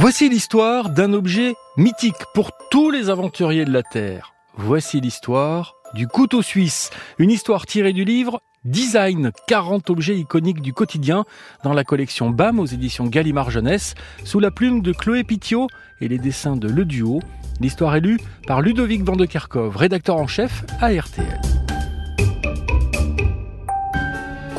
Voici l'histoire d'un objet mythique pour tous les aventuriers de la Terre. Voici l'histoire du couteau suisse, une histoire tirée du livre Design, 40 objets iconiques du quotidien dans la collection BAM aux éditions Gallimard Jeunesse, sous la plume de Chloé Pitiot et les dessins de Le Duo. L'histoire est lue par Ludovic Van de Kerkhove, rédacteur en chef à RTL.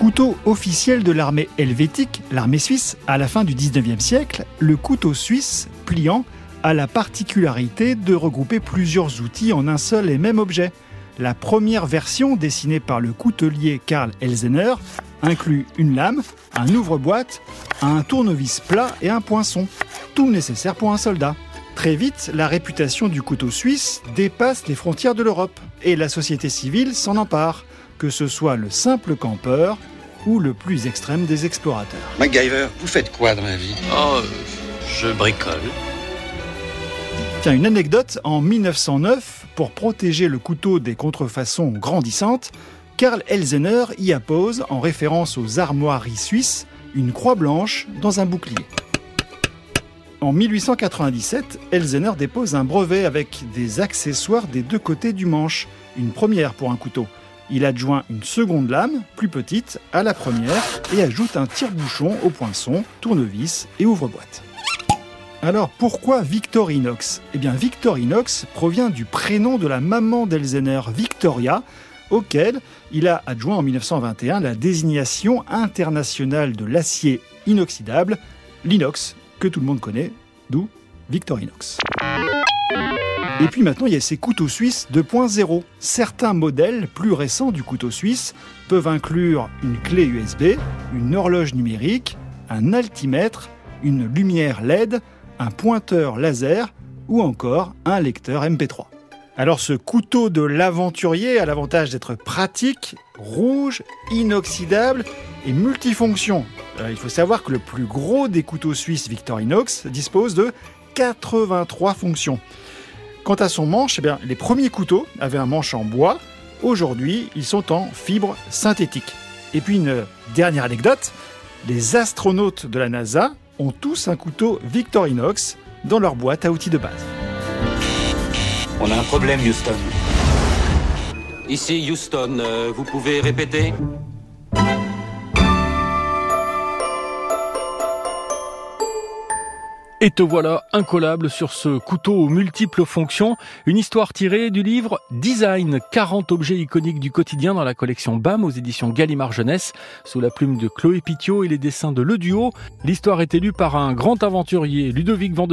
Couteau officiel de l'armée helvétique, l'armée suisse, à la fin du 19e siècle, le couteau suisse, pliant, a la particularité de regrouper plusieurs outils en un seul et même objet. La première version, dessinée par le coutelier Karl Elsener, inclut une lame, un ouvre-boîte, un tournevis plat et un poinçon. Tout nécessaire pour un soldat. Très vite, la réputation du couteau suisse dépasse les frontières de l'Europe et la société civile s'en empare, que ce soit le simple campeur ou le plus extrême des explorateurs. MacGyver, vous faites quoi dans la vie? Oh, je bricole. Tiens, une anecdote, en 1909, pour protéger le couteau des contrefaçons grandissantes, Karl Elsener y appose, en référence aux armoiries suisses, une croix blanche dans un bouclier. En 1897, Elsener dépose un brevet avec des accessoires des deux côtés du manche, une première pour un couteau. Il adjoint une seconde lame, plus petite, à la première et ajoute un tire-bouchon au poinçon, tournevis et ouvre-boîte. Alors pourquoi Victorinox? Eh bien Victorinox provient du prénom de la maman d'Elzener, Victoria, auquel il a adjoint en 1921 la désignation internationale de l'acier inoxydable, l'inox, que tout le monde connaît, d'où Victorinox. Et puis maintenant, il y a ces couteaux suisses 2.0. Certains modèles plus récents du couteau suisse peuvent inclure une clé USB, une horloge numérique, un altimètre, une lumière LED, un pointeur laser ou encore un lecteur MP3. Alors ce couteau de l'aventurier a l'avantage d'être pratique, rouge, inoxydable et multifonction. Euh, il faut savoir que le plus gros des couteaux suisses Victorinox dispose de 83 fonctions. Quant à son manche, eh bien, les premiers couteaux avaient un manche en bois. Aujourd'hui, ils sont en fibre synthétique. Et puis une dernière anecdote, les astronautes de la NASA ont tous un couteau Victorinox dans leur boîte à outils de base. On a un problème, Houston. Ici, Houston, euh, vous pouvez répéter? Et te voilà incollable sur ce couteau aux multiples fonctions, une histoire tirée du livre Design, 40 objets iconiques du quotidien dans la collection BAM aux éditions Gallimard Jeunesse, sous la plume de Chloé Pitiot et les dessins de Le Duo. L'histoire est élue par un grand aventurier, Ludovic Van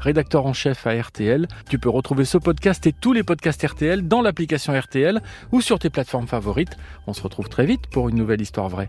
rédacteur en chef à RTL. Tu peux retrouver ce podcast et tous les podcasts RTL dans l'application RTL ou sur tes plateformes favorites. On se retrouve très vite pour une nouvelle histoire vraie.